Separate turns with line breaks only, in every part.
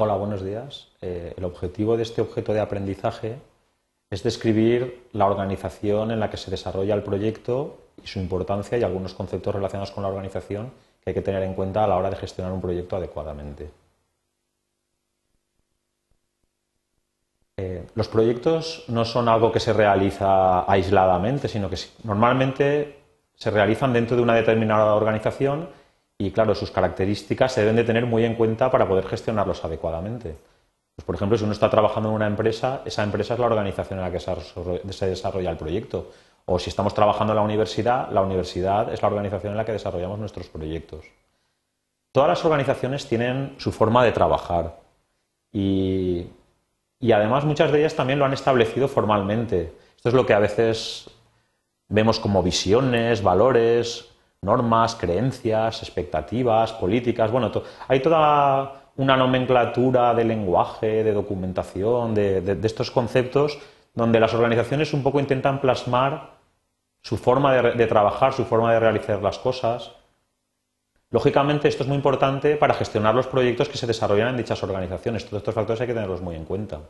Hola, buenos días. Eh, el objetivo de este objeto de aprendizaje es describir la organización en la que se desarrolla el proyecto y su importancia y algunos conceptos relacionados con la organización que hay que tener en cuenta a la hora de gestionar un proyecto adecuadamente. Eh, los proyectos no son algo que se realiza aisladamente, sino que normalmente se realizan dentro de una determinada organización y, claro, sus características se deben de tener muy en cuenta para poder gestionarlos adecuadamente. Pues, por ejemplo, si uno está trabajando en una empresa, esa empresa es la organización en la que se desarrolla el proyecto. O si estamos trabajando en la universidad, la universidad es la organización en la que desarrollamos nuestros proyectos. Todas las organizaciones tienen su forma de trabajar y y además muchas de ellas también lo han establecido formalmente. Esto es lo que a veces vemos como visiones, valores, normas, creencias, expectativas, políticas. Bueno, hay toda una nomenclatura de lenguaje, de documentación, de, estos conceptos, donde las organizaciones un poco intentan plasmar su forma de trabajar, su forma de realizar las cosas. Lógicamente, esto es muy importante para gestionar los proyectos que se desarrollan en dichas organizaciones. Todos estos factores hay que tenerlos muy en cuenta.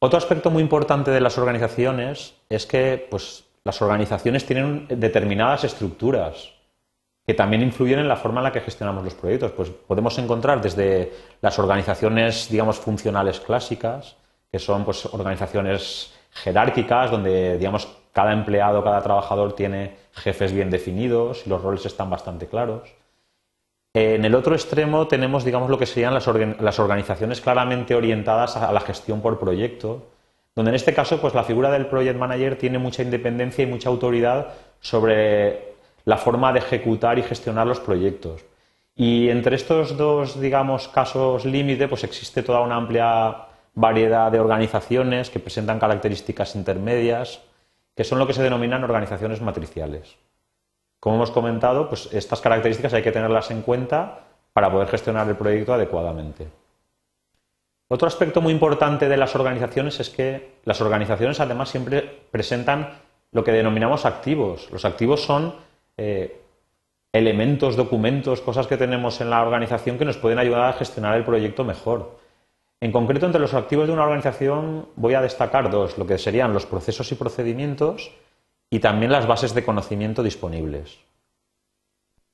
Otro aspecto muy importante de las organizaciones es que pues, las organizaciones tienen determinadas estructuras que también influyen en la forma en la que gestionamos los proyectos. Pues podemos encontrar desde las organizaciones, digamos, funcionales clásicas, que son pues, organizaciones jerárquicas, donde digamos, cada empleado, cada trabajador tiene jefes bien definidos y los roles están bastante claros. En el otro extremo tenemos, digamos, lo que serían las, organizaciones claramente orientadas a la gestión por proyecto, donde en este caso, pues la figura del project manager tiene mucha independencia y mucha autoridad sobre la forma de ejecutar y gestionar los proyectos. Y entre estos dos, digamos, casos límite, pues existe toda una amplia variedad de organizaciones que presentan características intermedias, que son lo que se denominan organizaciones matriciales. Como hemos comentado, pues estas características hay que tenerlas en cuenta para poder gestionar el proyecto adecuadamente. Otro aspecto muy importante de las organizaciones es que las organizaciones además siempre presentan lo que denominamos activos. Los activos son eh, elementos, documentos, cosas que tenemos en la organización que nos pueden ayudar a gestionar el proyecto mejor. En concreto, entre los activos de una organización voy a destacar dos, lo que serían los procesos y procedimientos y también las bases de conocimiento disponibles.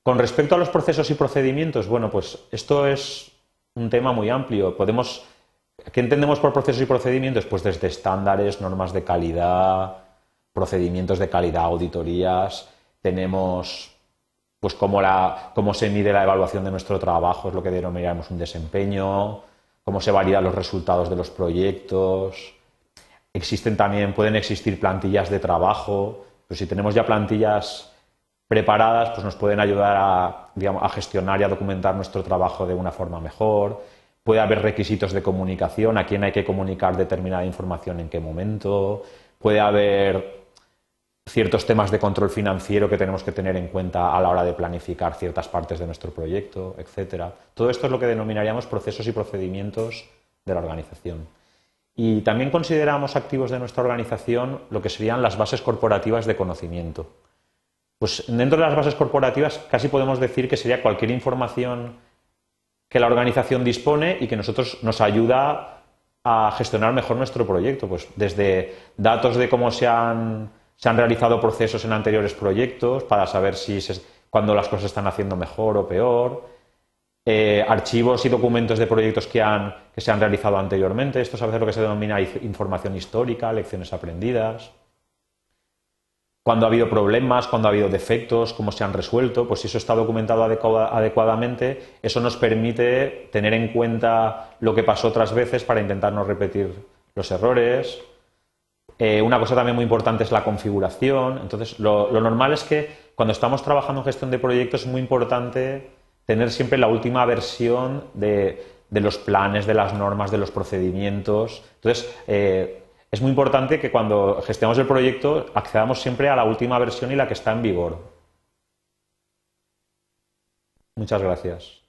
Con respecto a los procesos y procedimientos, bueno, pues esto es un tema muy amplio. Podemos, ¿Qué entendemos por procesos y procedimientos? Pues desde estándares, normas de calidad, procedimientos de calidad, auditorías, tenemos pues cómo, cómo se mide la evaluación de nuestro trabajo, es lo que denominamos un desempeño, cómo se validan los resultados de los proyectos. Existen también, pueden existir plantillas de trabajo, pero si tenemos ya plantillas preparadas, pues nos pueden ayudar a gestionar y a documentar nuestro trabajo de una forma mejor. Puede haber requisitos de comunicación, a quién hay que comunicar determinada información en qué momento. Puede haber ciertos temas de control financiero que tenemos que tener en cuenta a la hora de planificar ciertas partes de nuestro proyecto, etcétera. Todo esto es lo que denominaríamos procesos y procedimientos de la organización. Y también consideramos activos de nuestra organización lo que serían las bases corporativas de conocimiento. Pues dentro de las bases corporativas casi podemos decir que sería cualquier información que la organización dispone y que nosotros nos ayuda a gestionar mejor nuestro proyecto, pues desde datos de cómo se han se han realizado procesos en anteriores proyectos para saber si cuando las cosas están haciendo mejor o peor. Eh, archivos y documentos de proyectos que, que se han realizado anteriormente. Esto es a veces lo que se denomina información histórica, lecciones aprendidas. Cuando ha habido problemas, cuando ha habido defectos, cómo se han resuelto, pues si eso está documentado adecuadamente, eso nos permite tener en cuenta lo que pasó otras veces para intentar no repetir los errores. Eh, una cosa también muy importante es la configuración. Entonces, lo, normal es que cuando estamos trabajando en gestión de proyectos es muy importante tener siempre la última versión de, los planes, de las normas, de los procedimientos. Entonces, eh, es muy importante que cuando gestionamos el proyecto accedamos siempre a la última versión y la que está en vigor. Muchas gracias.